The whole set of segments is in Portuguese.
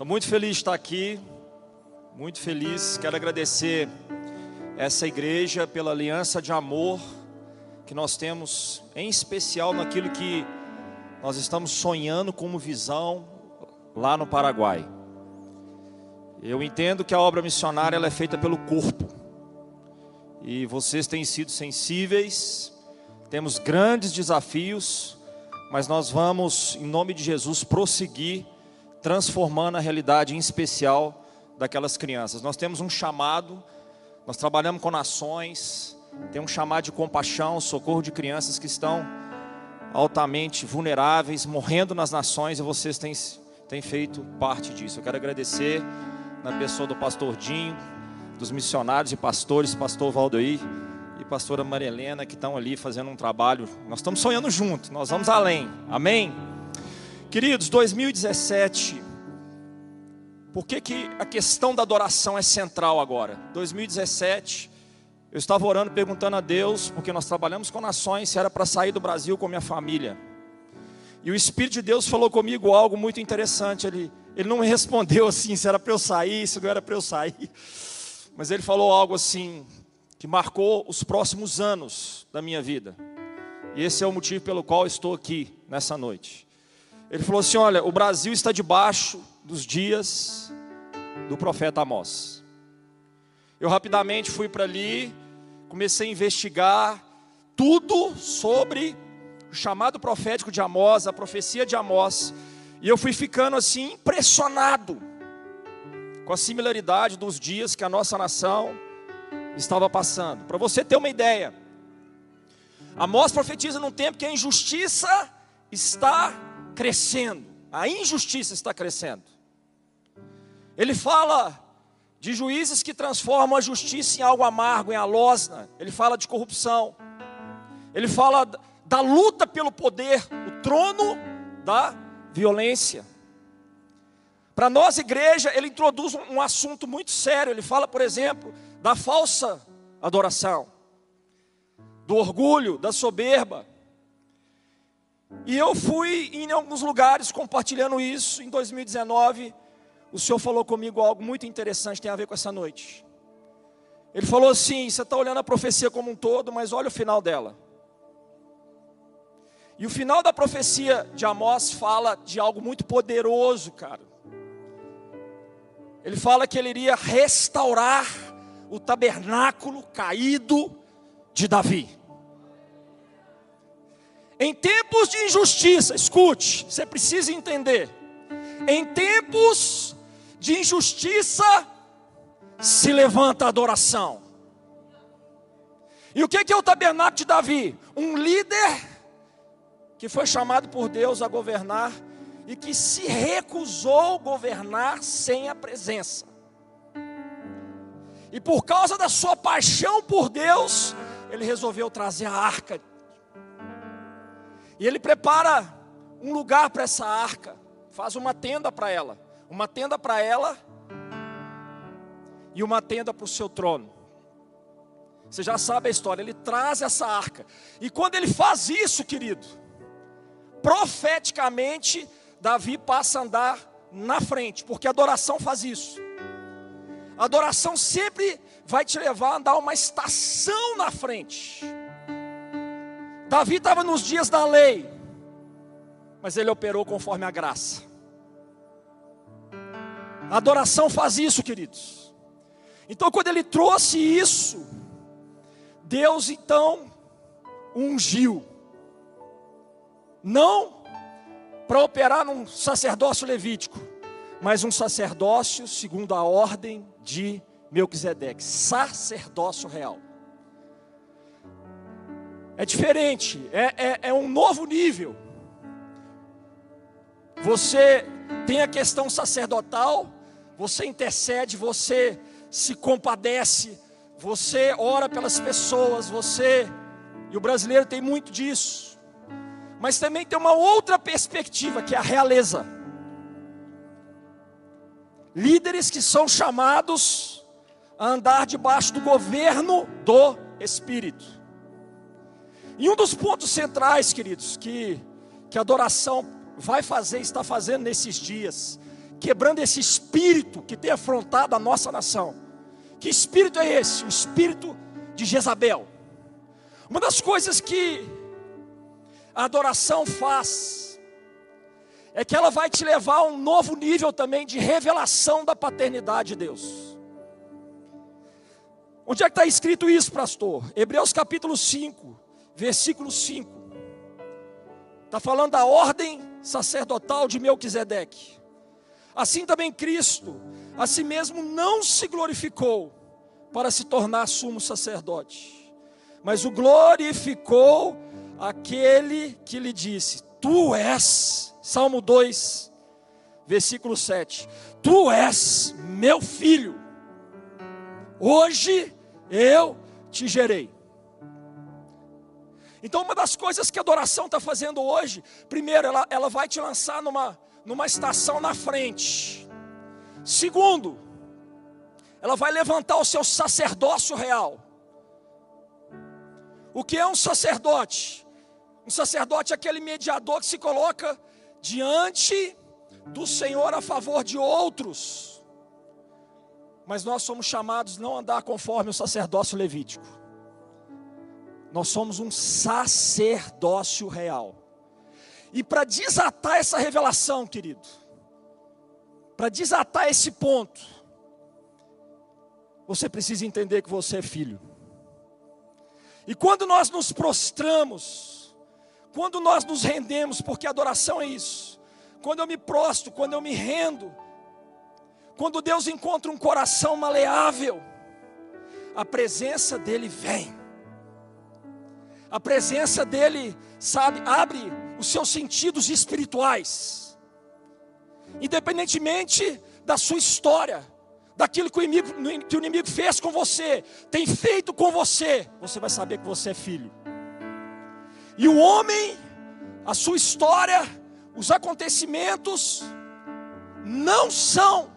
Estou muito feliz de estar aqui. Muito feliz. Quero agradecer essa igreja pela aliança de amor que nós temos, em especial naquilo que nós estamos sonhando como visão lá no Paraguai. Eu entendo que a obra missionária é feita pelo corpo. E vocês têm sido sensíveis. Temos grandes desafios, mas nós vamos, em nome de Jesus, prosseguir transformando a realidade em especial daquelas crianças. Nós temos um chamado, nós trabalhamos com nações, tem um chamado de compaixão, socorro de crianças que estão altamente vulneráveis, morrendo nas nações, e vocês têm, têm feito parte disso. Eu quero agradecer na pessoa do pastor Dinho, dos missionários e pastores, pastor Valdoir e pastora Maria Helena, que estão ali fazendo um trabalho. Nós estamos sonhando juntos, nós vamos além. Amém? Queridos, 2017, por que, que a questão da adoração é central agora? 2017, eu estava orando, perguntando a Deus, porque nós trabalhamos com nações, se era para sair do Brasil com minha família. E o Espírito de Deus falou comigo algo muito interessante. Ele, ele não me respondeu assim, se era para eu sair, se não era para eu sair. Mas ele falou algo assim, que marcou os próximos anos da minha vida. E esse é o motivo pelo qual estou aqui nessa noite. Ele falou assim: Olha, o Brasil está debaixo dos dias do profeta Amós. Eu rapidamente fui para ali, comecei a investigar tudo sobre o chamado profético de Amós, a profecia de Amós, e eu fui ficando assim impressionado com a similaridade dos dias que a nossa nação estava passando. Para você ter uma ideia, Amós profetiza num tempo que a injustiça está crescendo, a injustiça está crescendo. Ele fala de juízes que transformam a justiça em algo amargo, em alosna. Ele fala de corrupção. Ele fala da luta pelo poder, o trono da violência. Para nós, igreja, ele introduz um assunto muito sério. Ele fala, por exemplo, da falsa adoração, do orgulho, da soberba, e eu fui em alguns lugares compartilhando isso. Em 2019, o Senhor falou comigo algo muito interessante, tem a ver com essa noite. Ele falou assim: você está olhando a profecia como um todo, mas olha o final dela. E o final da profecia de Amós fala de algo muito poderoso, cara. Ele fala que ele iria restaurar o tabernáculo caído de Davi. Em tempos de injustiça, escute, você precisa entender. Em tempos de injustiça, se levanta a adoração. E o que é o tabernáculo de Davi? Um líder que foi chamado por Deus a governar e que se recusou governar sem a presença. E por causa da sua paixão por Deus, ele resolveu trazer a arca e ele prepara um lugar para essa arca, faz uma tenda para ela, uma tenda para ela e uma tenda para o seu trono. Você já sabe a história, ele traz essa arca. E quando ele faz isso, querido, profeticamente, Davi passa a andar na frente, porque a adoração faz isso. A adoração sempre vai te levar a andar uma estação na frente. Davi estava nos dias da lei, mas ele operou conforme a graça. A adoração faz isso, queridos. Então, quando ele trouxe isso, Deus então ungiu, não para operar num sacerdócio levítico, mas um sacerdócio segundo a ordem de Melquisedeque, sacerdócio real. É diferente, é, é, é um novo nível. Você tem a questão sacerdotal, você intercede, você se compadece, você ora pelas pessoas, você. E o brasileiro tem muito disso. Mas também tem uma outra perspectiva, que é a realeza. Líderes que são chamados a andar debaixo do governo do Espírito. E um dos pontos centrais, queridos, que, que a adoração vai fazer, está fazendo nesses dias, quebrando esse espírito que tem afrontado a nossa nação. Que espírito é esse? O espírito de Jezabel. Uma das coisas que a adoração faz é que ela vai te levar a um novo nível também de revelação da paternidade de Deus. Onde é que está escrito isso, pastor? Hebreus capítulo 5, versículo 5. Está falando da ordem sacerdotal de Melquisedeque. Assim também Cristo, a si mesmo não se glorificou para se tornar sumo sacerdote, mas o glorificou aquele que lhe disse: Tu és, Salmo 2, versículo 7, Tu és meu filho, hoje eu te gerei. Então, uma das coisas que a adoração está fazendo hoje, primeiro, ela, ela vai te lançar numa, numa estação na frente. Segundo, ela vai levantar o seu sacerdócio real. O que é um sacerdote? Um sacerdote é aquele mediador que se coloca diante do Senhor a favor de outros. Mas nós somos chamados não andar conforme o sacerdócio levítico. Nós somos um sacerdócio real. E para desatar essa revelação, querido, para desatar esse ponto, você precisa entender que você é filho. E quando nós nos prostramos, quando nós nos rendemos, porque adoração é isso, quando eu me prostro, quando eu me rendo, quando Deus encontra um coração maleável, a presença dEle vem, a presença dEle, sabe, abre os seus sentidos espirituais, independentemente da sua história, daquilo que o, inimigo, que o inimigo fez com você, tem feito com você, você vai saber que você é filho. E o homem, a sua história, os acontecimentos, não são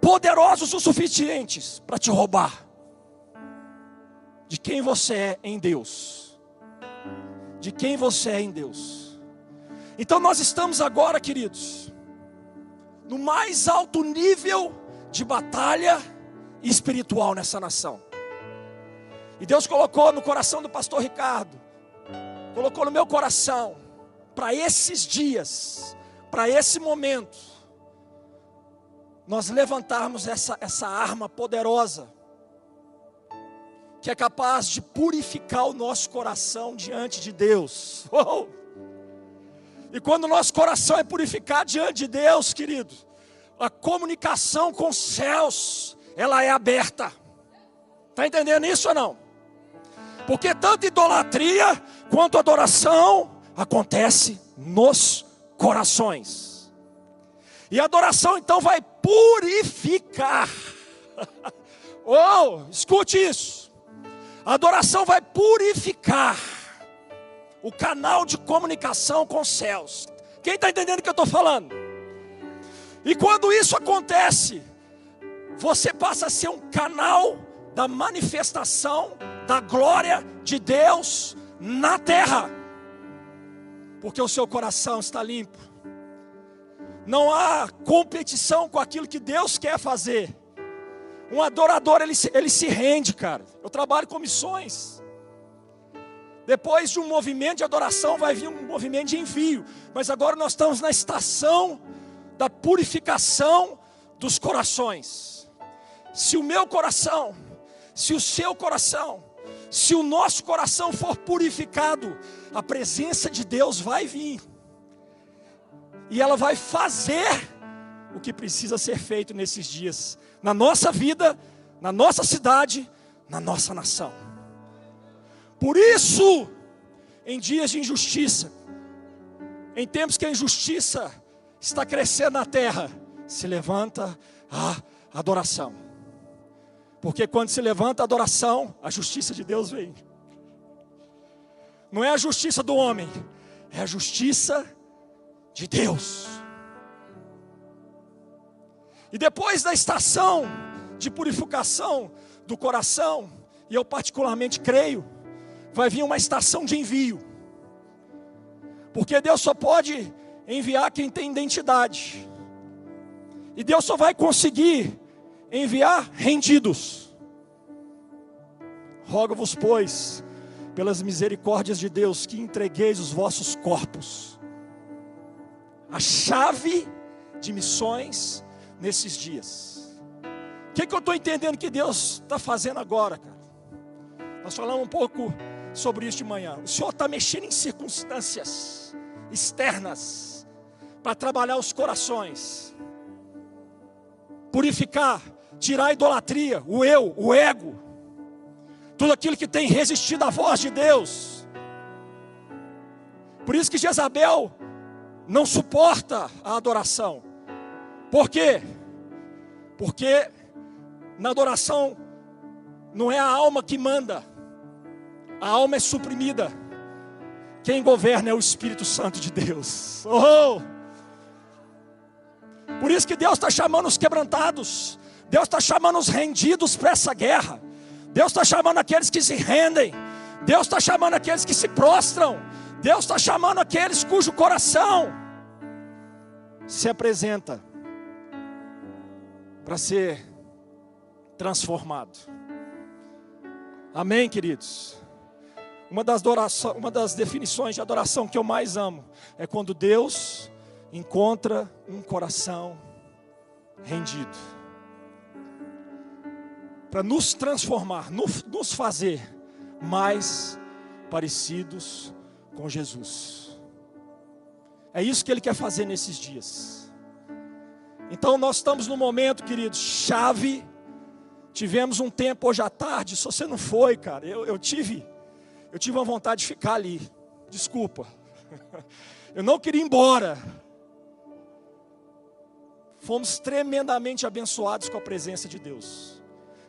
poderosos o suficientes para te roubar de quem você é em Deus de quem você é em Deus. Então nós estamos agora, queridos, no mais alto nível de batalha espiritual nessa nação. E Deus colocou no coração do pastor Ricardo, colocou no meu coração, para esses dias, para esse momento, nós levantarmos essa, essa arma poderosa que é capaz de purificar o nosso coração diante de Deus. Oh! E quando o nosso coração é purificado diante de Deus, querido, a comunicação com os céus, ela é aberta. Está entendendo isso ou não? Porque tanto idolatria quanto adoração acontece nos corações. E a adoração então vai purificar. oh, escute isso. A adoração vai purificar o canal de comunicação com os céus. Quem está entendendo o que eu estou falando? E quando isso acontece, você passa a ser um canal da manifestação da glória de Deus na terra, porque o seu coração está limpo. Não há competição com aquilo que Deus quer fazer. Um adorador, ele se, ele se rende, cara. Eu trabalho com missões. Depois de um movimento de adoração, vai vir um movimento de envio. Mas agora nós estamos na estação da purificação dos corações. Se o meu coração, se o seu coração, se o nosso coração for purificado, a presença de Deus vai vir. E ela vai fazer o que precisa ser feito nesses dias na nossa vida, na nossa cidade, na nossa nação. Por isso, em dias de injustiça, em tempos que a injustiça está crescendo na terra, se levanta a adoração. Porque quando se levanta a adoração, a justiça de Deus vem. Não é a justiça do homem, é a justiça de Deus. E depois da estação de purificação do coração, e eu particularmente creio, vai vir uma estação de envio. Porque Deus só pode enviar quem tem identidade. E Deus só vai conseguir enviar rendidos. Rogo-vos, pois, pelas misericórdias de Deus, que entregueis os vossos corpos. A chave de missões nesses dias. O que, que eu estou entendendo que Deus está fazendo agora, cara? Nós falamos um pouco sobre isso de manhã. O Senhor está mexendo em circunstâncias externas para trabalhar os corações, purificar, tirar a idolatria, o eu, o ego, tudo aquilo que tem resistido à voz de Deus. Por isso que Jezabel não suporta a adoração. Por quê? Porque na adoração não é a alma que manda, a alma é suprimida. Quem governa é o Espírito Santo de Deus. Oh! Por isso que Deus está chamando os quebrantados, Deus está chamando os rendidos para essa guerra, Deus está chamando aqueles que se rendem, Deus está chamando aqueles que se prostram, Deus está chamando aqueles cujo coração se apresenta para ser transformado. Amém, queridos? Uma das, adoração, uma das definições de adoração que eu mais amo é quando Deus encontra um coração rendido para nos transformar, nos fazer mais parecidos com Jesus. É isso que Ele quer fazer nesses dias. Então nós estamos no momento, queridos, chave. Tivemos um tempo hoje à tarde. Se você não foi, cara, eu, eu tive eu tive uma vontade de ficar ali. Desculpa. Eu não queria ir embora. Fomos tremendamente abençoados com a presença de Deus.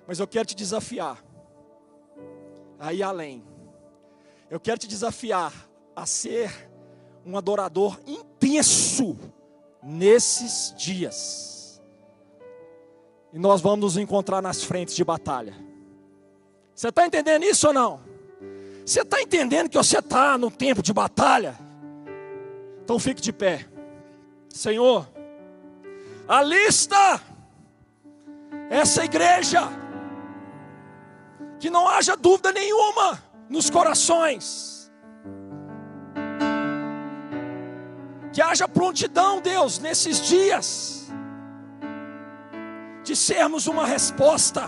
Mas eu quero te desafiar a ir além. Eu quero te desafiar a ser um adorador intenso nesses dias. E nós vamos nos encontrar nas frentes de batalha. Você está entendendo isso ou não? Você está entendendo que você está no tempo de batalha? Então fique de pé. Senhor, alista essa igreja, que não haja dúvida nenhuma nos corações, que haja prontidão, Deus, nesses dias, de sermos uma resposta,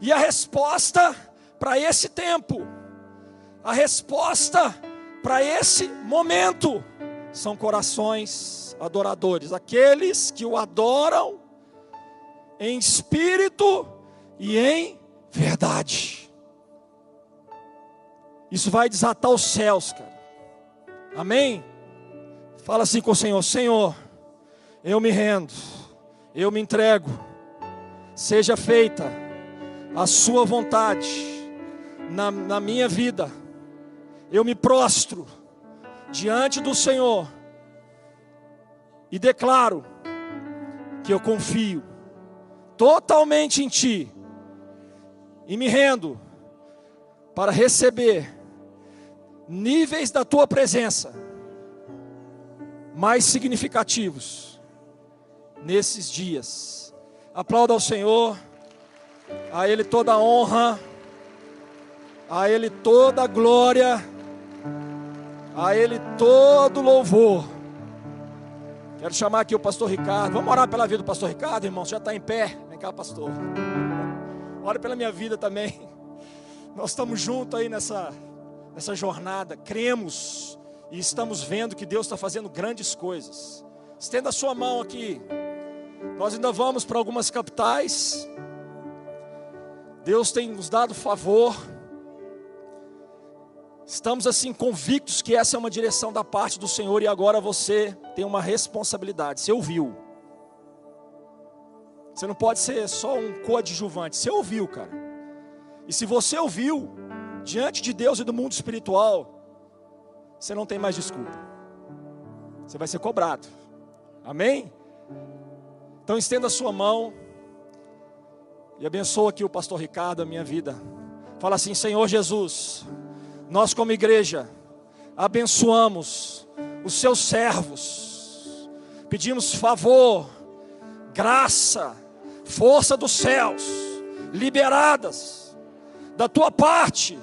e a resposta para esse tempo, a resposta para esse momento são corações adoradores, aqueles que o adoram em espírito e em verdade. Isso vai desatar os céus, cara. Amém? Fala assim com o Senhor: Senhor, eu me rendo, eu me entrego, seja feita a Sua vontade na, na minha vida, eu me prostro diante do Senhor e declaro que eu confio totalmente em Ti e me rendo para receber níveis da Tua presença mais significativos nesses dias. Aplauda ao Senhor, a Ele toda a honra. A Ele toda a glória, a Ele todo louvor. Quero chamar aqui o pastor Ricardo. Vamos orar pela vida do pastor Ricardo, irmão. Você já está em pé. Vem cá, pastor. Ora pela minha vida também. Nós estamos juntos aí nessa, nessa jornada. Cremos e estamos vendo que Deus está fazendo grandes coisas. Estenda a sua mão aqui. Nós ainda vamos para algumas capitais. Deus tem nos dado favor. Estamos assim convictos que essa é uma direção da parte do Senhor e agora você tem uma responsabilidade. Você ouviu. Você não pode ser só um coadjuvante. Você ouviu, cara. E se você ouviu, diante de Deus e do mundo espiritual, você não tem mais desculpa. Você vai ser cobrado. Amém? Então estenda a sua mão e abençoa aqui o pastor Ricardo, a minha vida. Fala assim: Senhor Jesus nós, como igreja, abençoamos os seus servos, pedimos favor, graça, força dos céus, liberadas da tua parte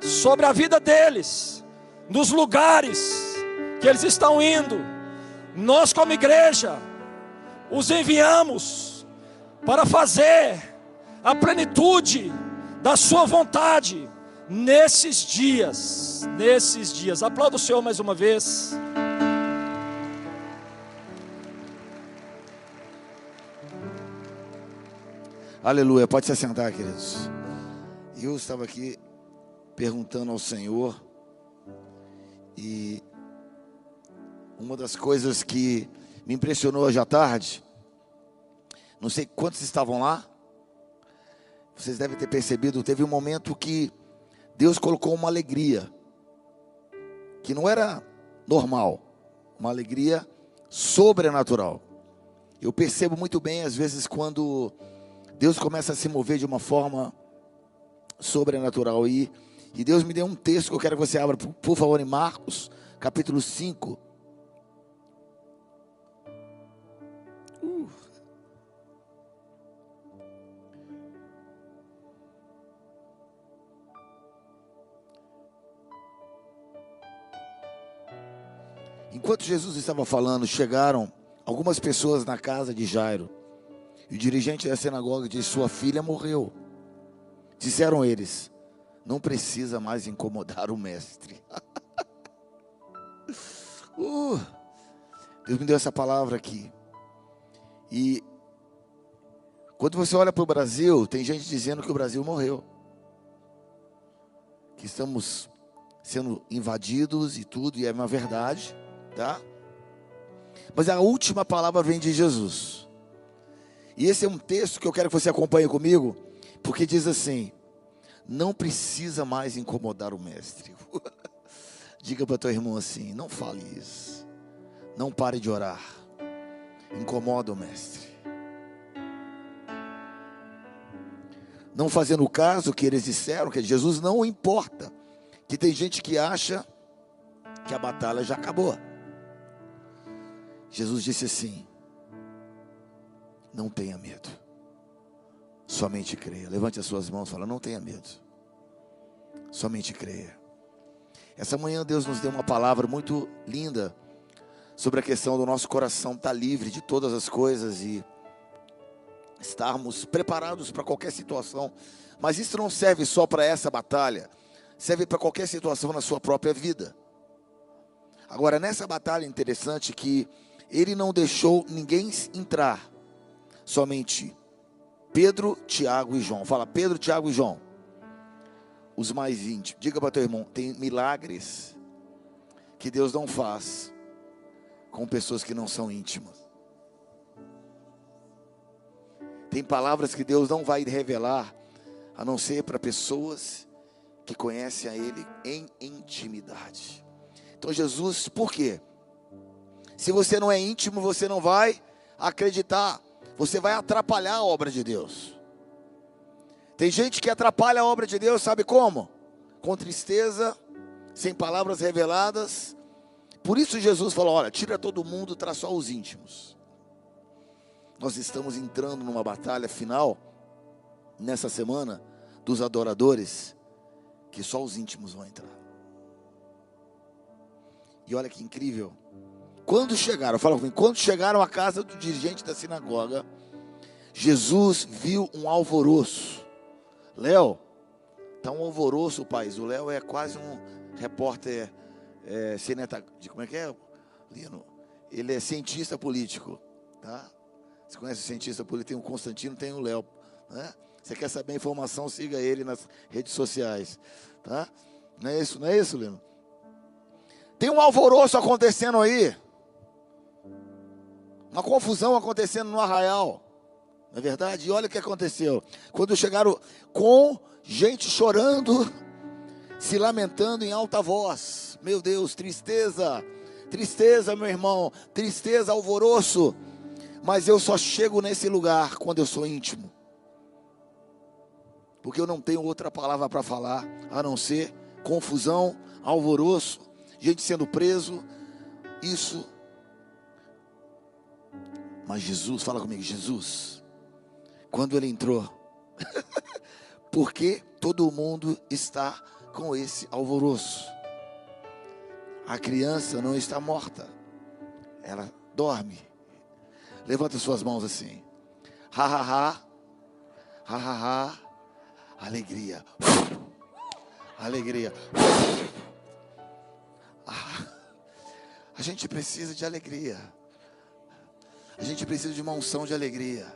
sobre a vida deles, nos lugares que eles estão indo. Nós, como igreja, os enviamos para fazer a plenitude da Sua vontade nesses dias, nesses dias. Aplauda o Senhor mais uma vez. Aleluia, pode se assentar, queridos. Eu estava aqui perguntando ao Senhor e uma das coisas que me impressionou hoje à tarde, não sei quantos estavam lá, vocês devem ter percebido, teve um momento que Deus colocou uma alegria que não era normal, uma alegria sobrenatural. Eu percebo muito bem, às vezes, quando Deus começa a se mover de uma forma sobrenatural. E, e Deus me deu um texto que eu quero que você abra, por, favor, em Marcos, capítulo 5. Enquanto Jesus estava falando, chegaram algumas pessoas na casa de Jairo. E o dirigente da sinagoga disse: Sua filha morreu. Disseram eles: Não precisa mais incomodar o mestre. uh, Deus me deu essa palavra aqui. E quando você olha para o Brasil, tem gente dizendo que o Brasil morreu. Que estamos sendo invadidos e tudo, e é uma verdade tá? Mas a última palavra vem de Jesus. E esse é um texto que eu quero que você acompanhe comigo, porque diz assim: não precisa mais incomodar o mestre. Diga para teu irmão assim: não fale isso. Não pare de orar. Incomoda o mestre. Não fazendo caso que eles disseram, que Jesus não importa. Que tem gente que acha que a batalha já acabou. Jesus disse assim: Não tenha medo, somente creia. Levante as suas mãos e fala: Não tenha medo, somente creia. Essa manhã Deus nos deu uma palavra muito linda sobre a questão do nosso coração estar livre de todas as coisas e estarmos preparados para qualquer situação. Mas isso não serve só para essa batalha, serve para qualquer situação na sua própria vida. Agora, nessa batalha interessante que ele não deixou ninguém entrar, somente Pedro, Tiago e João. Fala, Pedro, Tiago e João. Os mais íntimos. Diga para teu irmão: tem milagres que Deus não faz com pessoas que não são íntimas. Tem palavras que Deus não vai revelar, a não ser para pessoas que conhecem a Ele em intimidade. Então, Jesus, por quê? Se você não é íntimo, você não vai acreditar. Você vai atrapalhar a obra de Deus. Tem gente que atrapalha a obra de Deus, sabe como? Com tristeza, sem palavras reveladas. Por isso Jesus falou: olha, tira todo mundo, traz só os íntimos. Nós estamos entrando numa batalha final, nessa semana, dos adoradores, que só os íntimos vão entrar. E olha que incrível. Quando chegaram, fala comigo, quando chegaram à casa do dirigente da sinagoga, Jesus viu um alvoroço. Léo, está um alvoroço o país. O Léo é quase um repórter, é, cineta, de como é que é, Lino? Ele é cientista político, tá? Você conhece o cientista político? Tem o Constantino, tem o Léo, né? Você quer saber a informação, siga ele nas redes sociais, tá? Não é isso, não é isso, Lino? Tem um alvoroço acontecendo aí. Uma confusão acontecendo no arraial. Não é verdade? E olha o que aconteceu. Quando chegaram com gente chorando, se lamentando em alta voz. Meu Deus, tristeza, tristeza, meu irmão, tristeza, alvoroço. Mas eu só chego nesse lugar quando eu sou íntimo. Porque eu não tenho outra palavra para falar a não ser confusão, alvoroço, gente sendo preso. Isso. Mas Jesus, fala comigo, Jesus, quando ele entrou, porque todo mundo está com esse alvoroço. A criança não está morta, ela dorme. Levanta suas mãos assim. Ha ha ha. Ha ha ha. Alegria. Alegria. Ah, a gente precisa de alegria. A gente precisa de uma unção de alegria.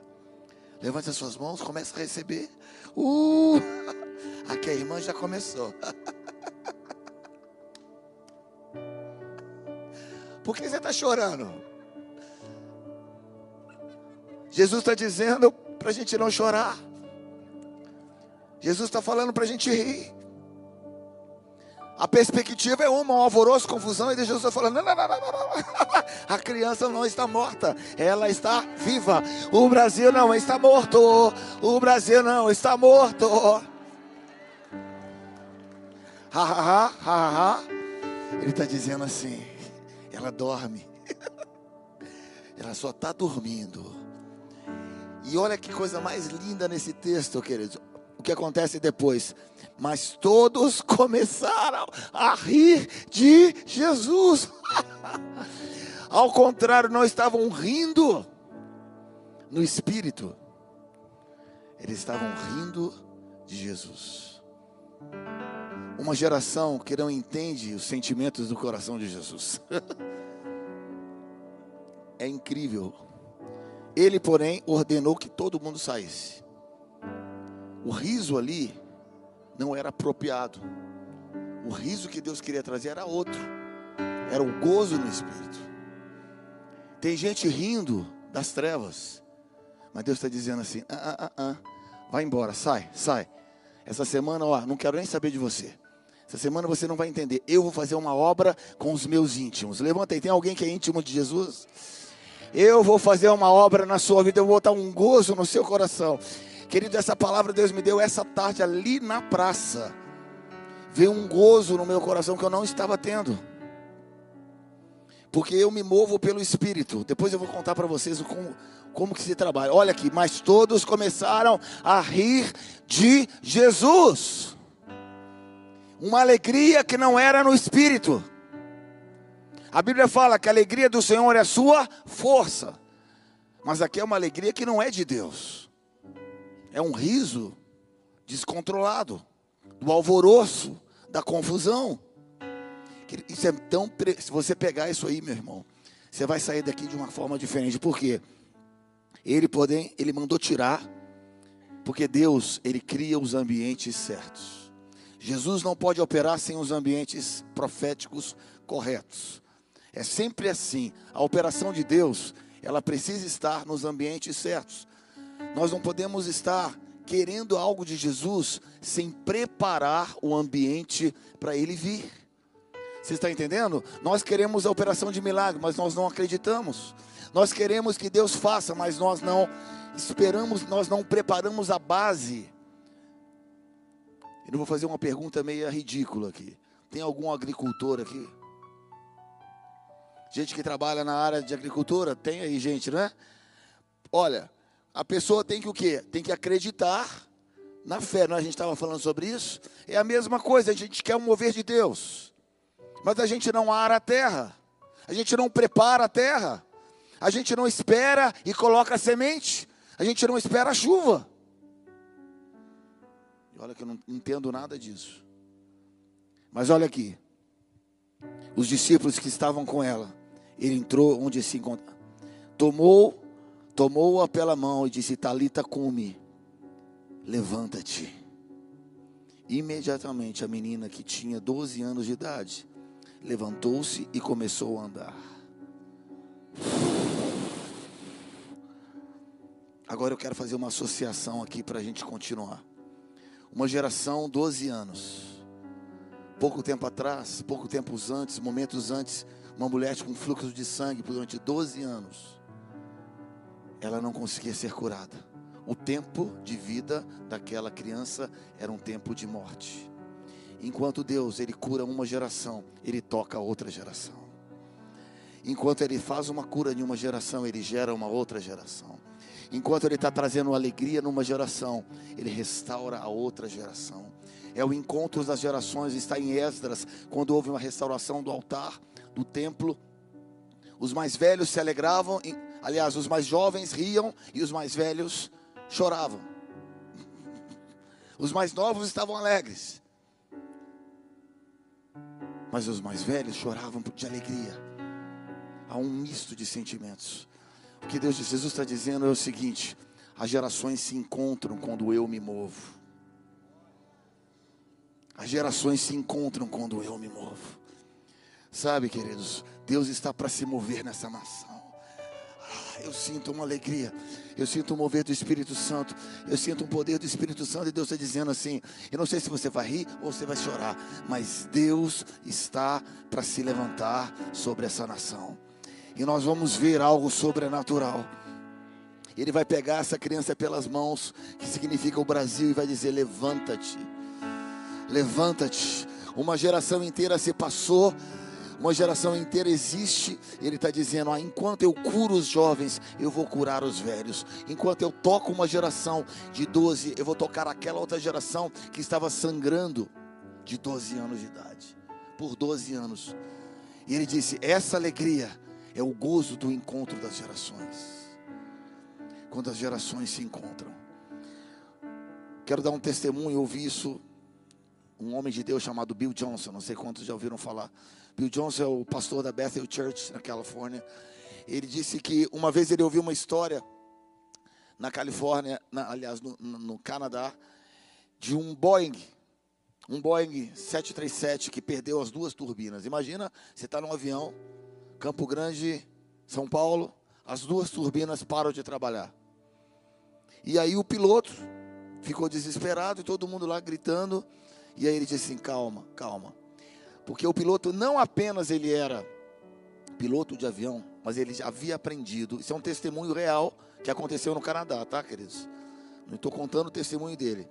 Levante as suas mãos, comece a receber. Uh! Aqui a irmã já começou. Por que você está chorando? Jesus está dizendo para a gente não chorar. Jesus está falando para a gente rir. A perspectiva é uma, um alvoroço, confusão, e Jesus está falando: não, não, não, não, a criança não está morta, ela está viva. O Brasil não está morto, o Brasil não está morto. Ha, ha, ha, ha, ha. Ele está dizendo assim: ela dorme, ela só está dormindo. E olha que coisa mais linda nesse texto, queridos. O que acontece depois? Mas todos começaram a rir de Jesus. Ao contrário, não estavam rindo no espírito, eles estavam rindo de Jesus uma geração que não entende os sentimentos do coração de Jesus. é incrível. Ele, porém, ordenou que todo mundo saísse. O riso ali não era apropriado. O riso que Deus queria trazer era outro. Era o gozo no espírito. Tem gente rindo das trevas. Mas Deus está dizendo assim: ah, ah, ah, ah, vai embora, sai, sai. Essa semana, ó, não quero nem saber de você. Essa semana você não vai entender. Eu vou fazer uma obra com os meus íntimos. Levanta aí, tem alguém que é íntimo de Jesus? Eu vou fazer uma obra na sua vida, eu vou botar um gozo no seu coração. Querido, essa palavra Deus me deu essa tarde ali na praça. Veio um gozo no meu coração que eu não estava tendo. Porque eu me movo pelo Espírito. Depois eu vou contar para vocês como, como que se trabalha. Olha aqui, mas todos começaram a rir de Jesus uma alegria que não era no espírito. A Bíblia fala que a alegria do Senhor é a sua força. Mas aqui é uma alegria que não é de Deus. É um riso descontrolado, do alvoroço, da confusão. Isso é tão, se você pegar isso aí, meu irmão, você vai sair daqui de uma forma diferente. Por quê? Ele poder, ele mandou tirar, porque Deus, ele cria os ambientes certos. Jesus não pode operar sem os ambientes proféticos corretos. É sempre assim. A operação de Deus, ela precisa estar nos ambientes certos. Nós não podemos estar querendo algo de Jesus sem preparar o ambiente para ele vir. Você está entendendo? Nós queremos a operação de milagre, mas nós não acreditamos. Nós queremos que Deus faça, mas nós não esperamos, nós não preparamos a base eu vou fazer uma pergunta meio ridícula aqui. Tem algum agricultor aqui? Gente que trabalha na área de agricultura? Tem aí gente, não é? Olha, a pessoa tem que o quê? Tem que acreditar na fé. Não é? a gente estava falando sobre isso? É a mesma coisa, a gente quer um mover de Deus. Mas a gente não ara a terra. A gente não prepara a terra. A gente não espera e coloca a semente. A gente não espera a chuva. Olha que eu não entendo nada disso. Mas olha aqui. Os discípulos que estavam com ela, ele entrou onde se encontra. Tomou, tomou-a pela mão e disse: Talita, come. Levanta-te. Imediatamente a menina que tinha 12 anos de idade levantou-se e começou a andar. Agora eu quero fazer uma associação aqui para a gente continuar. Uma geração, 12 anos. Pouco tempo atrás, pouco tempo antes, momentos antes, uma mulher com fluxo de sangue durante 12 anos. Ela não conseguia ser curada. O tempo de vida daquela criança era um tempo de morte. Enquanto Deus, ele cura uma geração, ele toca outra geração. Enquanto ele faz uma cura em uma geração, ele gera uma outra geração. Enquanto ele está trazendo alegria numa geração, ele restaura a outra geração. É o encontro das gerações, está em Esdras, quando houve uma restauração do altar, do templo. Os mais velhos se alegravam, aliás, os mais jovens riam e os mais velhos choravam. Os mais novos estavam alegres mas os mais velhos choravam de alegria. Há um misto de sentimentos. O que Deus Jesus está dizendo é o seguinte: as gerações se encontram quando eu me movo. As gerações se encontram quando eu me movo. Sabe, queridos, Deus está para se mover nessa nação eu sinto uma alegria, eu sinto um mover do Espírito Santo, eu sinto um poder do Espírito Santo e Deus está dizendo assim: eu não sei se você vai rir ou você vai chorar, mas Deus está para se levantar sobre essa nação, e nós vamos ver algo sobrenatural. Ele vai pegar essa criança pelas mãos, que significa o Brasil, e vai dizer: levanta-te, levanta-te. Uma geração inteira se passou uma geração inteira existe, ele está dizendo: ah, enquanto eu curo os jovens, eu vou curar os velhos. Enquanto eu toco uma geração de 12, eu vou tocar aquela outra geração que estava sangrando de 12 anos de idade, por 12 anos. E ele disse: essa alegria é o gozo do encontro das gerações. Quando as gerações se encontram. Quero dar um testemunho, eu ouvi isso um homem de Deus chamado Bill Johnson, não sei quantos já ouviram falar. Bill Johnson é o pastor da Bethel Church na Califórnia. Ele disse que uma vez ele ouviu uma história na Califórnia, na, aliás, no, no Canadá, de um Boeing, um Boeing 737 que perdeu as duas turbinas. Imagina, você está num avião, Campo Grande, São Paulo, as duas turbinas param de trabalhar. E aí o piloto ficou desesperado e todo mundo lá gritando. E aí ele disse assim: calma, calma. Porque o piloto não apenas ele era piloto de avião, mas ele já havia aprendido. Isso é um testemunho real que aconteceu no Canadá, tá, queridos? Não estou contando o testemunho dele.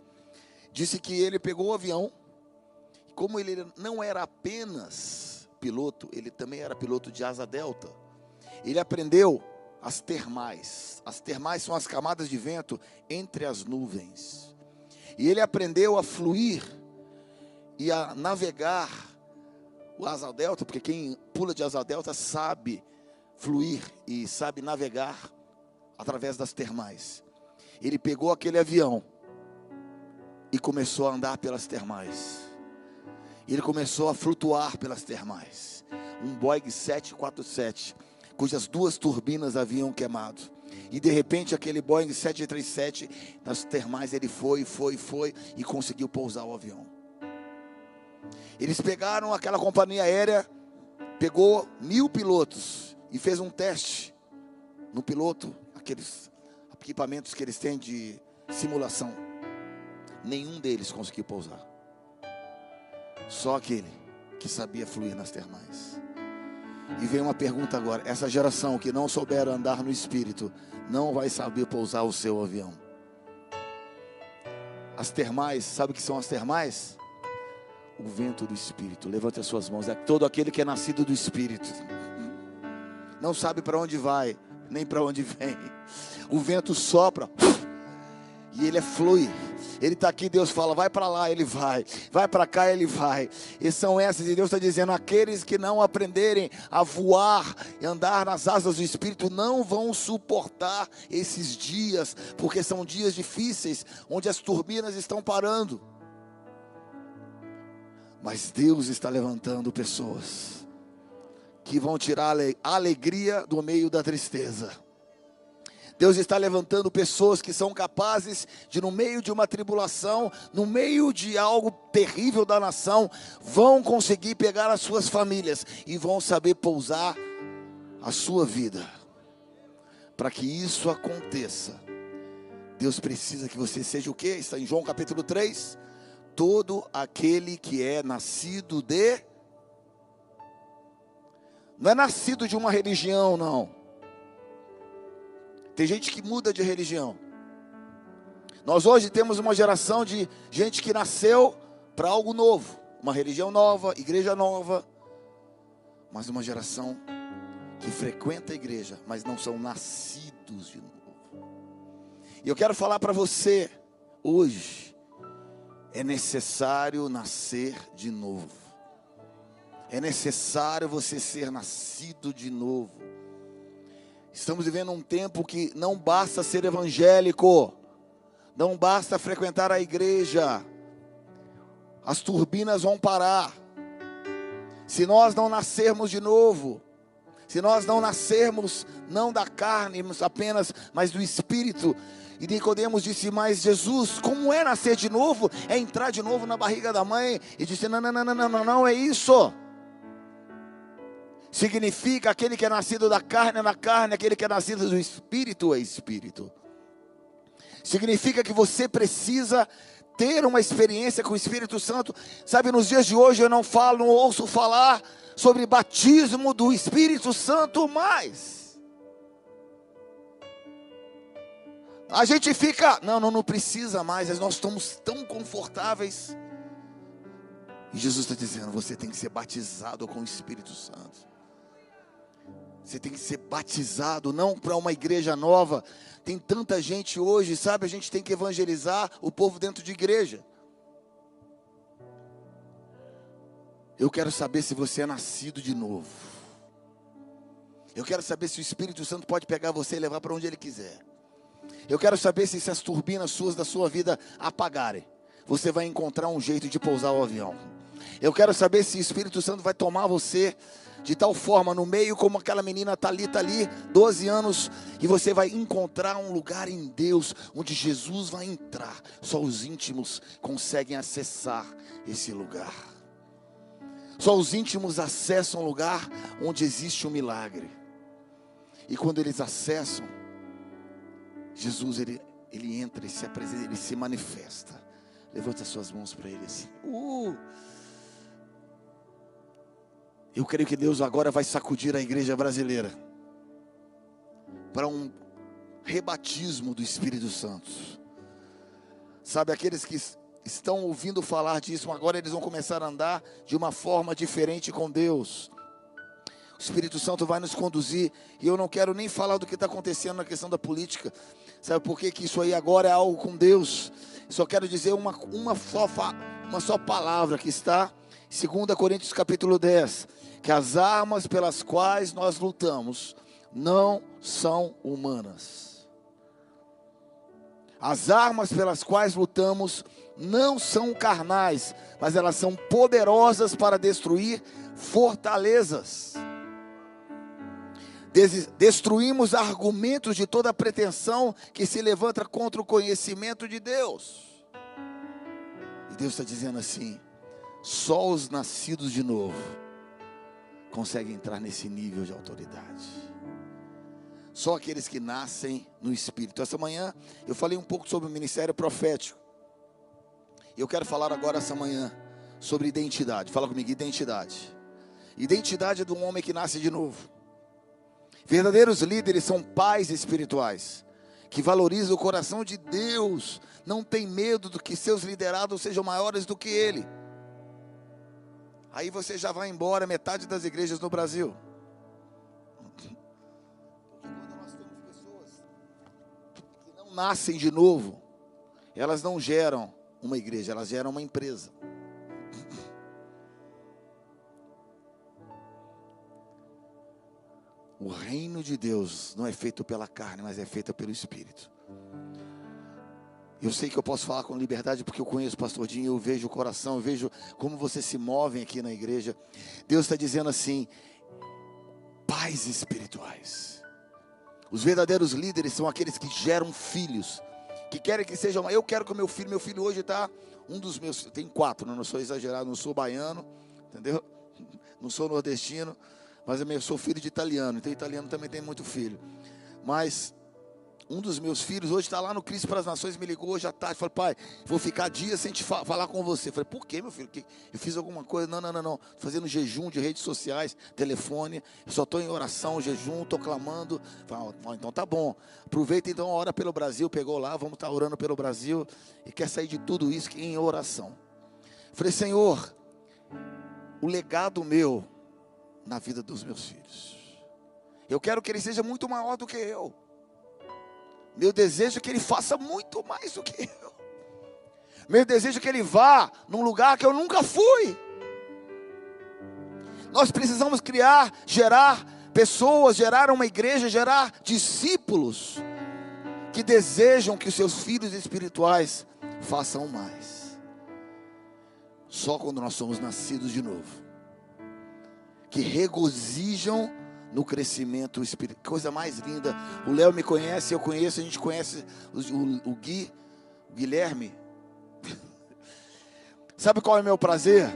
Disse que ele pegou o avião, como ele não era apenas piloto, ele também era piloto de asa delta. Ele aprendeu as termais. As termais são as camadas de vento entre as nuvens. E ele aprendeu a fluir e a navegar o asa delta, porque quem pula de asa delta sabe fluir e sabe navegar através das termais. Ele pegou aquele avião e começou a andar pelas termais. Ele começou a flutuar pelas termais. Um Boeing 747, cujas duas turbinas haviam queimado. E de repente aquele Boeing 737 nas termais ele foi, foi, foi e conseguiu pousar o avião. Eles pegaram aquela companhia aérea, pegou mil pilotos e fez um teste no piloto, aqueles equipamentos que eles têm de simulação. Nenhum deles conseguiu pousar. Só aquele que sabia fluir nas termais. E vem uma pergunta agora: essa geração que não souber andar no espírito, não vai saber pousar o seu avião. As termais, sabe o que são as termais? O vento do Espírito. Levante as suas mãos. É todo aquele que é nascido do Espírito. Não sabe para onde vai, nem para onde vem. O vento sopra e ele é flui. Ele está aqui, Deus fala, vai para lá, ele vai, vai para cá, ele vai. E são essas, e Deus está dizendo: aqueles que não aprenderem a voar e andar nas asas do Espírito não vão suportar esses dias, porque são dias difíceis, onde as turbinas estão parando. Mas Deus está levantando pessoas que vão tirar a alegria do meio da tristeza. Deus está levantando pessoas que são capazes de, no meio de uma tribulação, no meio de algo terrível da nação, vão conseguir pegar as suas famílias e vão saber pousar a sua vida. Para que isso aconteça, Deus precisa que você seja o que? Está em João capítulo 3. Todo aquele que é nascido de. Não é nascido de uma religião, não. Tem gente que muda de religião. Nós hoje temos uma geração de gente que nasceu para algo novo, uma religião nova, igreja nova, mas uma geração que frequenta a igreja, mas não são nascidos de novo. E eu quero falar para você hoje, é necessário nascer de novo. É necessário você ser nascido de novo. Estamos vivendo um tempo que não basta ser evangélico, não basta frequentar a igreja, as turbinas vão parar. Se nós não nascermos de novo, se nós não nascermos não da carne apenas, mas do espírito, e Nicodemos disse: Mas Jesus, como é nascer de novo? É entrar de novo na barriga da mãe. E disse: Não, não, não, não, não, não, não é isso significa aquele que é nascido da carne é na carne, aquele que é nascido do espírito é espírito. Significa que você precisa ter uma experiência com o Espírito Santo. Sabe, nos dias de hoje eu não falo, não ouço falar sobre batismo do Espírito Santo mais. A gente fica, não, não, não precisa mais, nós estamos tão confortáveis. E Jesus está dizendo: você tem que ser batizado com o Espírito Santo. Você tem que ser batizado, não para uma igreja nova. Tem tanta gente hoje, sabe? A gente tem que evangelizar o povo dentro de igreja. Eu quero saber se você é nascido de novo. Eu quero saber se o Espírito Santo pode pegar você e levar para onde ele quiser. Eu quero saber se, se as turbinas suas da sua vida apagarem, você vai encontrar um jeito de pousar o avião. Eu quero saber se o Espírito Santo vai tomar você de tal forma no meio como aquela menina Talita ali, 12 anos, e você vai encontrar um lugar em Deus onde Jesus vai entrar. Só os íntimos conseguem acessar esse lugar. Só os íntimos acessam um lugar onde existe um milagre. E quando eles acessam, Jesus ele, ele entra, ele se apresenta, ele se manifesta. Levante as suas mãos para ele assim. Uh! Eu creio que Deus agora vai sacudir a igreja brasileira para um rebatismo do Espírito Santo. Sabe, aqueles que estão ouvindo falar disso, agora eles vão começar a andar de uma forma diferente com Deus. O Espírito Santo vai nos conduzir, e eu não quero nem falar do que está acontecendo na questão da política. Sabe por que, isso aí agora é algo com Deus? Só quero dizer uma, uma, só, uma só palavra que está 2 Coríntios capítulo 10, que as armas pelas quais nós lutamos não são humanas. As armas pelas quais lutamos não são carnais, mas elas são poderosas para destruir fortalezas. Destruímos argumentos de toda pretensão que se levanta contra o conhecimento de Deus. E Deus está dizendo assim: só os nascidos de novo conseguem entrar nesse nível de autoridade. Só aqueles que nascem no Espírito. Essa manhã eu falei um pouco sobre o ministério profético. Eu quero falar agora essa manhã sobre identidade. Fala comigo, identidade. Identidade de um homem que nasce de novo. Verdadeiros líderes são pais espirituais que valorizam o coração de Deus, não tem medo do que seus liderados sejam maiores do que ele. Aí você já vai embora metade das igrejas no Brasil. Nascem de novo, elas não geram uma igreja, elas geram uma empresa. O reino de Deus não é feito pela carne, mas é feito pelo Espírito. Eu sei que eu posso falar com liberdade porque eu conheço o pastor Dinho, eu vejo o coração, eu vejo como vocês se movem aqui na igreja. Deus está dizendo assim: pais espirituais. Os verdadeiros líderes são aqueles que geram filhos, que querem que sejam. Eu quero que o meu filho, meu filho hoje está um dos meus, tem quatro, né? não sou exagerado, não sou baiano, entendeu? Não sou nordestino, mas eu sou filho de italiano, então italiano também tem muito filho. Mas um dos meus filhos hoje está lá no Cristo para as Nações, me ligou hoje à tarde, falou, pai, vou ficar dias sem te fa falar com você. Falei, por que, meu filho? Eu fiz alguma coisa? Não, não, não, não. Fazendo jejum de redes sociais, telefone, eu só estou em oração, jejum, estou clamando. Falei, então tá bom. Aproveita então, ora pelo Brasil, pegou lá, vamos estar tá orando pelo Brasil e quer sair de tudo isso em oração. Falei, Senhor, o legado meu na vida dos meus filhos. Eu quero que ele seja muito maior do que eu. Meu desejo é que ele faça muito mais do que eu. Meu desejo é que ele vá num lugar que eu nunca fui. Nós precisamos criar, gerar pessoas, gerar uma igreja, gerar discípulos que desejam que os seus filhos espirituais façam mais. Só quando nós somos nascidos de novo, que regozijam no crescimento espiritual. Coisa mais linda. O Léo me conhece, eu conheço, a gente conhece o, o, Gui, o Guilherme. Sabe qual é o meu prazer?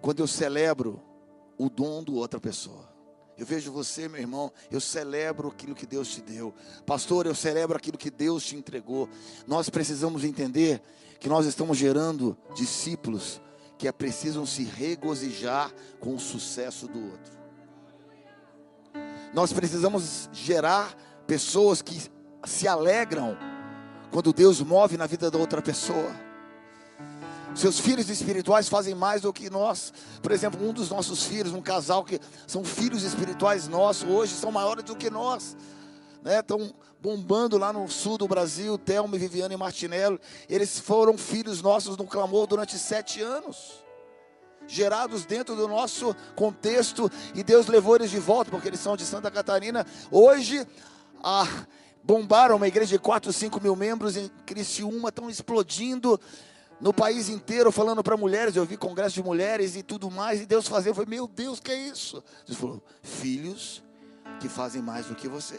Quando eu celebro o dom do outra pessoa. Eu vejo você, meu irmão, eu celebro aquilo que Deus te deu. Pastor, eu celebro aquilo que Deus te entregou. Nós precisamos entender que nós estamos gerando discípulos que é precisam se regozijar com o sucesso do outro. Nós precisamos gerar pessoas que se alegram quando Deus move na vida da outra pessoa. Seus filhos espirituais fazem mais do que nós. Por exemplo, um dos nossos filhos, um casal que são filhos espirituais nossos, hoje são maiores do que nós. Né? Estão bombando lá no sul do Brasil, Thelma, Viviane e Martinello. Eles foram filhos nossos no clamor durante sete anos gerados dentro do nosso contexto, e Deus levou eles de volta, porque eles são de Santa Catarina. Hoje, ah, bombaram uma igreja de 4, 5 mil membros em Criciúma, estão explodindo no país inteiro, falando para mulheres. Eu vi congresso de mulheres e tudo mais, e Deus fazia. Meu Deus, que é isso? Deus falou, filhos que fazem mais do que você.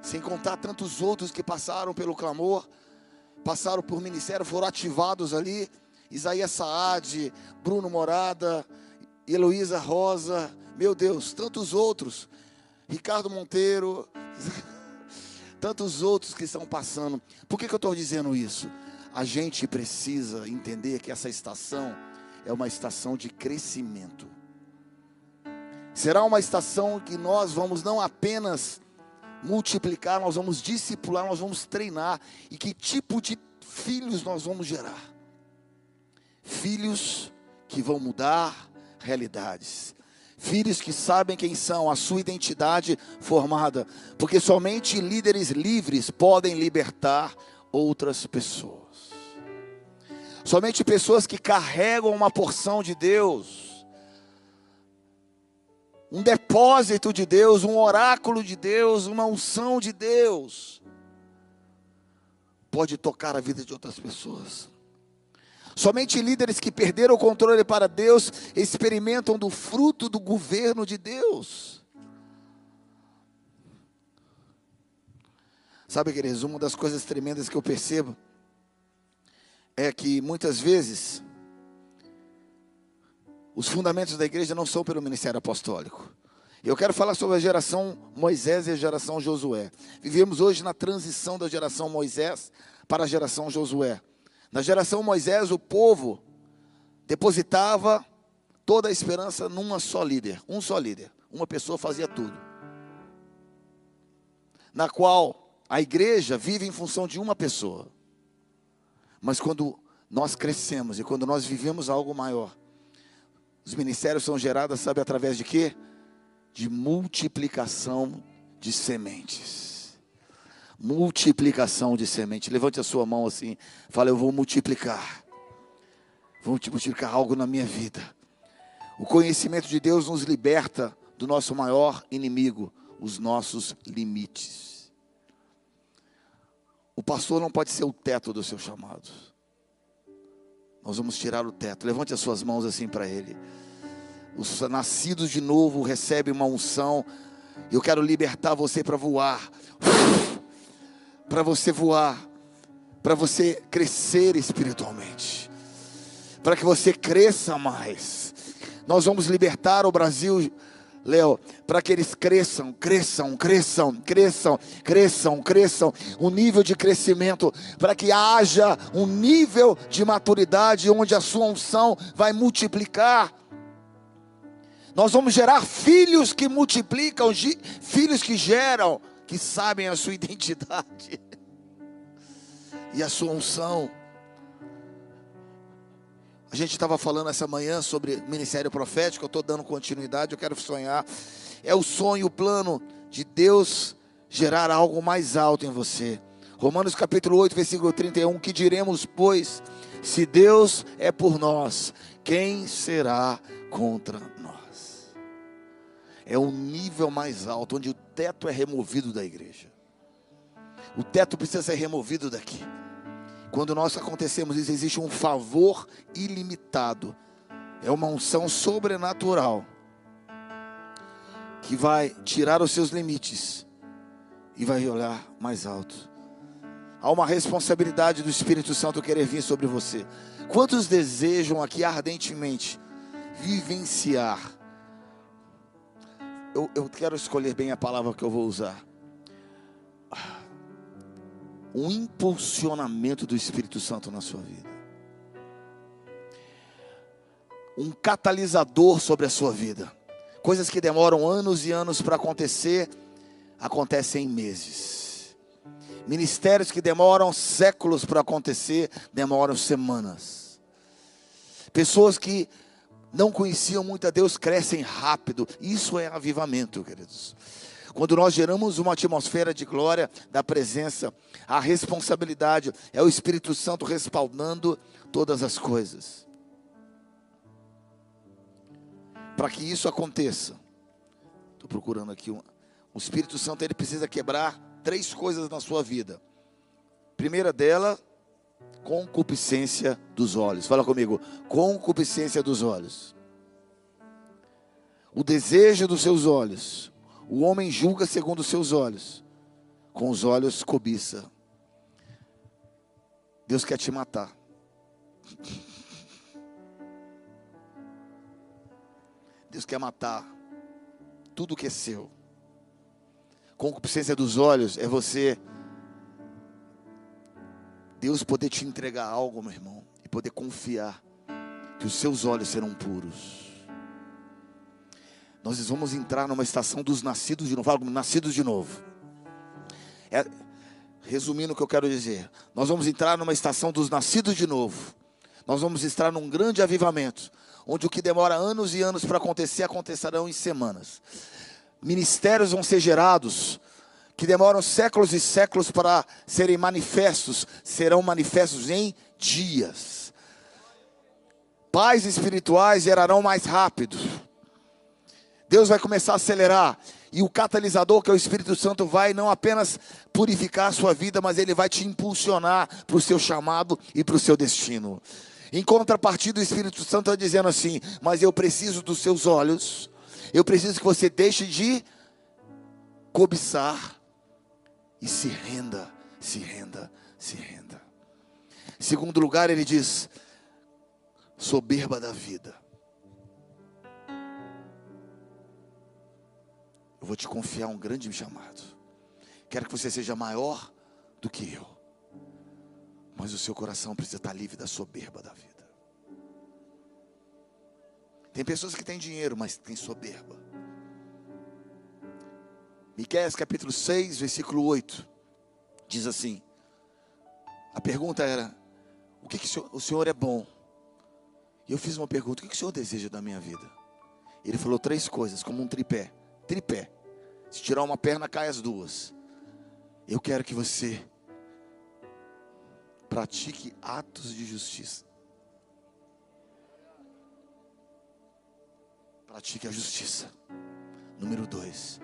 Sem contar tantos outros que passaram pelo clamor, passaram por ministério, foram ativados ali. Isaías Saad, Bruno Morada, Heloísa Rosa, meu Deus, tantos outros, Ricardo Monteiro, tantos outros que estão passando. Por que, que eu estou dizendo isso? A gente precisa entender que essa estação é uma estação de crescimento. Será uma estação que nós vamos não apenas multiplicar, nós vamos discipular, nós vamos treinar. E que tipo de filhos nós vamos gerar? Filhos que vão mudar realidades. Filhos que sabem quem são, a sua identidade formada, porque somente líderes livres podem libertar outras pessoas. Somente pessoas que carregam uma porção de Deus, um depósito de Deus, um oráculo de Deus, uma unção de Deus, pode tocar a vida de outras pessoas. Somente líderes que perderam o controle para Deus experimentam do fruto do governo de Deus. Sabe, queridos, uma das coisas tremendas que eu percebo é que muitas vezes os fundamentos da igreja não são pelo ministério apostólico. Eu quero falar sobre a geração Moisés e a geração Josué. Vivemos hoje na transição da geração Moisés para a geração Josué. Na geração Moisés, o povo depositava toda a esperança numa só líder, um só líder. Uma pessoa fazia tudo. Na qual a igreja vive em função de uma pessoa. Mas quando nós crescemos e quando nós vivemos algo maior, os ministérios são gerados, sabe através de quê? De multiplicação de sementes multiplicação de semente. Levante a sua mão assim, fala: Eu vou multiplicar. Vou multiplicar algo na minha vida. O conhecimento de Deus nos liberta do nosso maior inimigo, os nossos limites. O pastor não pode ser o teto do seu chamado. Nós vamos tirar o teto. Levante as suas mãos assim para ele. Os nascidos de novo recebem uma unção. Eu quero libertar você para voar. Para você voar. Para você crescer espiritualmente. Para que você cresça mais. Nós vamos libertar o Brasil Léo, para que eles cresçam, cresçam, cresçam, cresçam, cresçam, cresçam, um nível de crescimento, para que haja um nível de maturidade onde a sua unção vai multiplicar. Nós vamos gerar filhos que multiplicam, filhos que geram, que sabem a sua identidade e a sua unção. A gente estava falando essa manhã sobre ministério profético, eu estou dando continuidade, eu quero sonhar. É o sonho, o plano de Deus gerar algo mais alto em você. Romanos capítulo 8, versículo 31, que diremos, pois, se Deus é por nós, quem será contra nós? É um nível mais alto, onde o teto é removido da igreja. O teto precisa ser removido daqui. Quando nós acontecemos isso, existe um favor ilimitado. É uma unção sobrenatural que vai tirar os seus limites e vai olhar mais alto. Há uma responsabilidade do Espírito Santo querer vir sobre você. Quantos desejam aqui ardentemente vivenciar? Eu, eu quero escolher bem a palavra que eu vou usar um impulsionamento do Espírito Santo na sua vida. Um catalisador sobre a sua vida. Coisas que demoram anos e anos para acontecer, acontecem em meses. Ministérios que demoram séculos para acontecer, demoram semanas. Pessoas que não conheciam muito a Deus crescem rápido. Isso é avivamento, queridos. Quando nós geramos uma atmosfera de glória da presença, a responsabilidade é o Espírito Santo respaldando todas as coisas. Para que isso aconteça, estou procurando aqui um, o Espírito Santo ele precisa quebrar três coisas na sua vida. Primeira dela, concupiscência dos olhos. Fala comigo, concupiscência dos olhos. O desejo dos seus olhos, o homem julga segundo os seus olhos, com os olhos cobiça. Deus quer te matar. Deus quer matar tudo que é seu. Concupiscência dos olhos é você Deus poder te entregar algo, meu irmão, e poder confiar que os seus olhos serão puros. Nós vamos entrar numa estação dos nascidos de novo. Fala nascidos de novo. É, resumindo o que eu quero dizer, nós vamos entrar numa estação dos nascidos de novo. Nós vamos entrar num grande avivamento, onde o que demora anos e anos para acontecer acontecerão em semanas. Ministérios vão ser gerados que demoram séculos e séculos para serem manifestos, serão manifestos em dias. Pais espirituais gerarão mais rápido. Deus vai começar a acelerar. E o catalisador, que é o Espírito Santo, vai não apenas purificar a sua vida, mas ele vai te impulsionar para o seu chamado e para o seu destino. Em contrapartida, o Espírito Santo está dizendo assim: Mas eu preciso dos seus olhos, eu preciso que você deixe de cobiçar e se renda, se renda, se renda. Segundo lugar, ele diz: soberba da vida. eu vou te confiar um grande chamado. Quero que você seja maior do que eu. Mas o seu coração precisa estar livre da soberba da vida. Tem pessoas que têm dinheiro, mas têm soberba. Miqueias capítulo 6, versículo 8, diz assim: a pergunta era: o que, que o, senhor, o senhor é bom? E eu fiz uma pergunta: o que, que o senhor deseja da minha vida? Ele falou três coisas, como um tripé tripé. Se tirar uma perna, cai as duas. Eu quero que você pratique atos de justiça. Pratique a justiça. Número dois,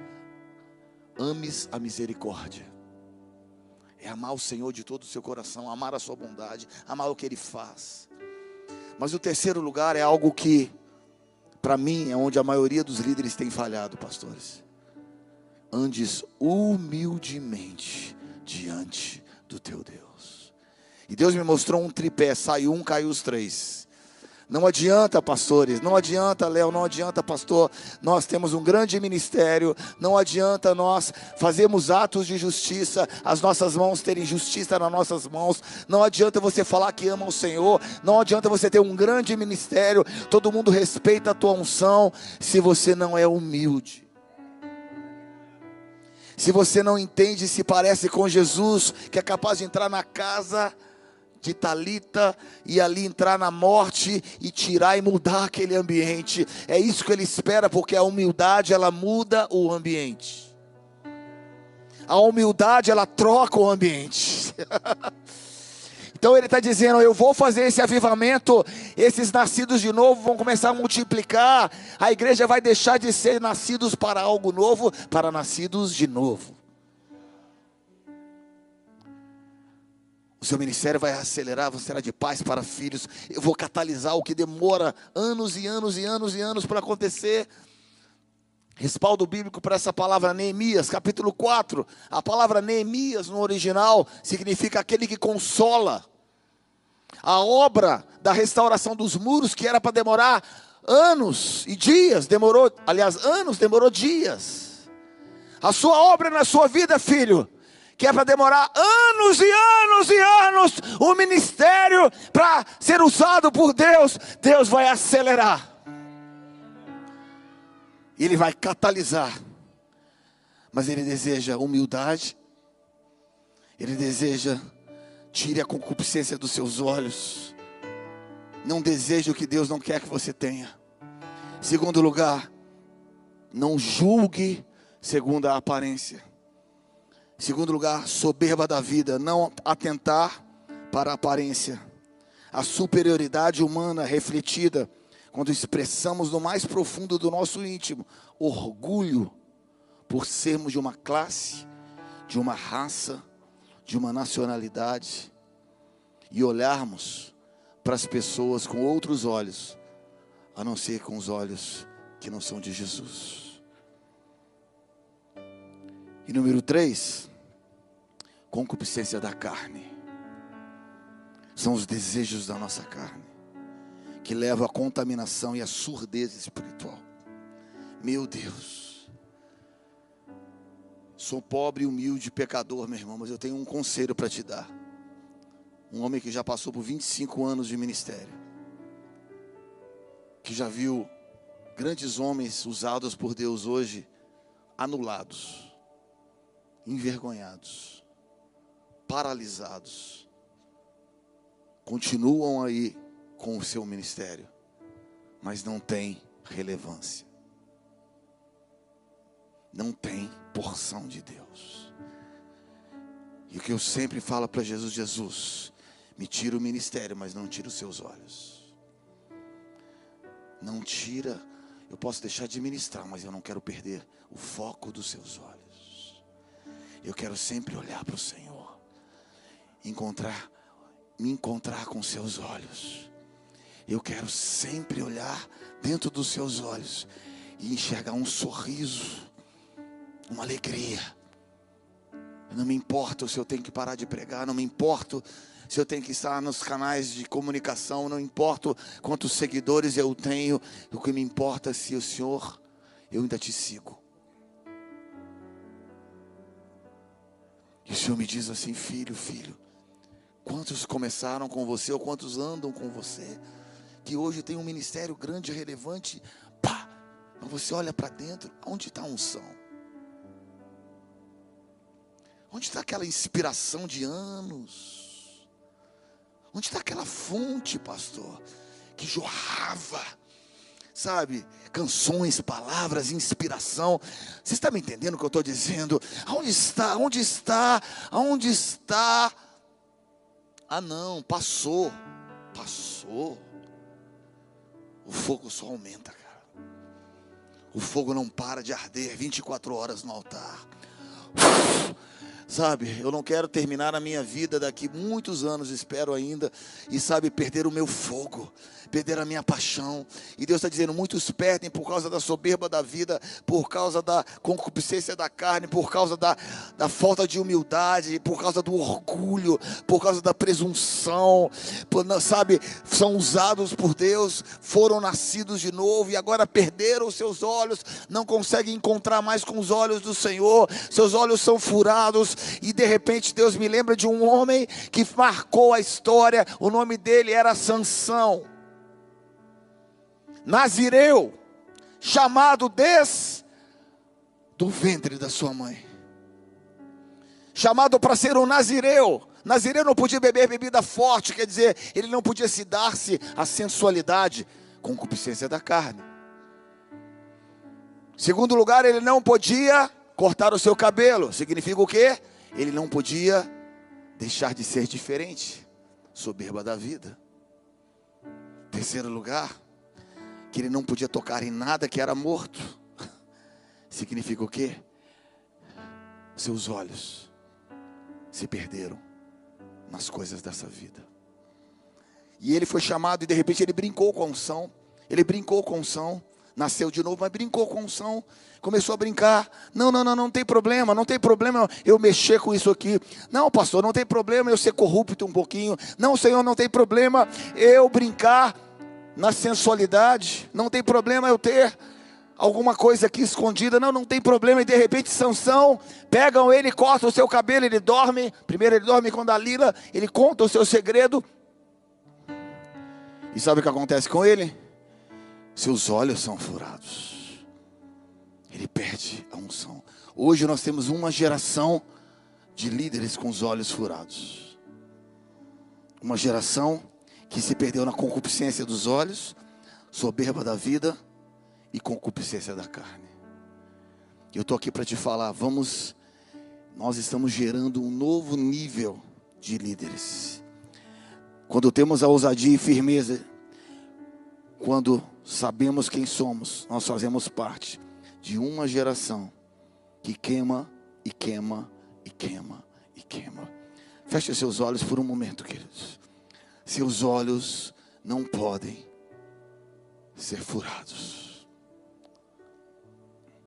ames a misericórdia. É amar o Senhor de todo o seu coração, amar a sua bondade, amar o que Ele faz. Mas o terceiro lugar é algo que para mim, é onde a maioria dos líderes tem falhado, pastores. Andes humildemente diante do teu Deus. E Deus me mostrou um tripé, saiu um, caiu os três. Não adianta, pastores, não adianta, Léo, não adianta, pastor. Nós temos um grande ministério, não adianta nós fazermos atos de justiça, as nossas mãos terem justiça nas nossas mãos. Não adianta você falar que ama o Senhor, não adianta você ter um grande ministério, todo mundo respeita a tua unção, se você não é humilde. Se você não entende, se parece com Jesus, que é capaz de entrar na casa de Talita e ali entrar na morte e tirar e mudar aquele ambiente. É isso que ele espera, porque a humildade ela muda o ambiente. A humildade ela troca o ambiente. então ele está dizendo: Eu vou fazer esse avivamento, esses nascidos de novo vão começar a multiplicar, a igreja vai deixar de ser nascidos para algo novo, para nascidos de novo. O seu ministério vai acelerar, você será de paz para filhos. Eu vou catalisar o que demora anos e anos e anos e anos para acontecer. Respaldo bíblico para essa palavra Neemias, capítulo 4. A palavra Neemias no original significa aquele que consola. A obra da restauração dos muros, que era para demorar anos e dias, demorou, aliás, anos, demorou dias. A sua obra na sua vida, filho, que é para demorar anos e anos e anos o ministério para ser usado por Deus, Deus vai acelerar. Ele vai catalisar. Mas ele deseja humildade. Ele deseja tire a concupiscência dos seus olhos. Não deseje o que Deus não quer que você tenha. Segundo lugar, não julgue segundo a aparência. Segundo lugar, soberba da vida, não atentar para a aparência. A superioridade humana refletida quando expressamos no mais profundo do nosso íntimo orgulho por sermos de uma classe, de uma raça, de uma nacionalidade e olharmos para as pessoas com outros olhos, a não ser com os olhos que não são de Jesus. E número 3, concupiscência da carne. São os desejos da nossa carne que levam à contaminação e à surdez espiritual. Meu Deus. Sou pobre, humilde, pecador, meu irmão, mas eu tenho um conselho para te dar. Um homem que já passou por 25 anos de ministério, que já viu grandes homens usados por Deus hoje anulados, envergonhados paralisados, continuam aí com o seu ministério, mas não tem relevância, não tem porção de Deus. E o que eu sempre falo para Jesus, Jesus, me tira o ministério, mas não tira os seus olhos. Não tira, eu posso deixar de ministrar, mas eu não quero perder o foco dos seus olhos. Eu quero sempre olhar para o Senhor encontrar, me encontrar com seus olhos. Eu quero sempre olhar dentro dos seus olhos e enxergar um sorriso, uma alegria. Não me importa se eu tenho que parar de pregar, não me importa se eu tenho que estar nos canais de comunicação, não importa quantos seguidores eu tenho, o que me importa é se o Senhor, eu ainda te sigo. E o Senhor me diz assim, filho, filho, Quantos começaram com você ou quantos andam com você? Que hoje tem um ministério grande e relevante. Pá! Mas você olha para dentro, onde está a unção? Onde está aquela inspiração de anos? Onde está aquela fonte, pastor, que jorrava? sabe? Canções, palavras, inspiração. Você está me entendendo o que eu estou dizendo? Aonde está? Onde está? Aonde está? Ah, não, passou. Passou. O fogo só aumenta, cara. O fogo não para de arder 24 horas no altar. Sabe, eu não quero terminar a minha vida daqui muitos anos, espero ainda, e sabe, perder o meu fogo, perder a minha paixão. E Deus está dizendo: muitos perdem por causa da soberba da vida, por causa da concupiscência da carne, por causa da, da falta de humildade, por causa do orgulho, por causa da presunção, por, sabe, são usados por Deus, foram nascidos de novo e agora perderam os seus olhos, não conseguem encontrar mais com os olhos do Senhor, seus olhos são furados e de repente Deus me lembra de um homem que marcou a história, o nome dele era Sansão. Nazireu, chamado desde do ventre da sua mãe. Chamado para ser um nazireu. Nazireu não podia beber bebida forte, quer dizer, ele não podia se dar-se a sensualidade, concupiscência da carne. Segundo lugar, ele não podia cortar o seu cabelo. Significa o quê? Ele não podia deixar de ser diferente, soberba da vida. Terceiro lugar, que ele não podia tocar em nada que era morto. Significa o quê? Seus olhos se perderam nas coisas dessa vida. E ele foi chamado e de repente ele brincou com a unção. Ele brincou com a unção nasceu de novo, mas brincou com unção, começou a brincar. Não, não, não, não tem problema, não tem problema eu mexer com isso aqui. Não, pastor, não tem problema eu ser corrupto um pouquinho. Não, Senhor, não tem problema eu brincar na sensualidade. Não tem problema eu ter alguma coisa aqui escondida. Não, não tem problema. E de repente Sansão, pegam ele, cortam o seu cabelo, ele dorme. Primeiro ele dorme com Dalila, ele conta o seu segredo. E sabe o que acontece com ele? Seus olhos são furados. Ele perde a unção. Hoje nós temos uma geração de líderes com os olhos furados. Uma geração que se perdeu na concupiscência dos olhos, soberba da vida e concupiscência da carne. Eu estou aqui para te falar, vamos, nós estamos gerando um novo nível de líderes. Quando temos a ousadia e firmeza, quando sabemos quem somos, nós fazemos parte de uma geração que queima e queima e queima e queima. Feche seus olhos por um momento, queridos. Seus olhos não podem ser furados.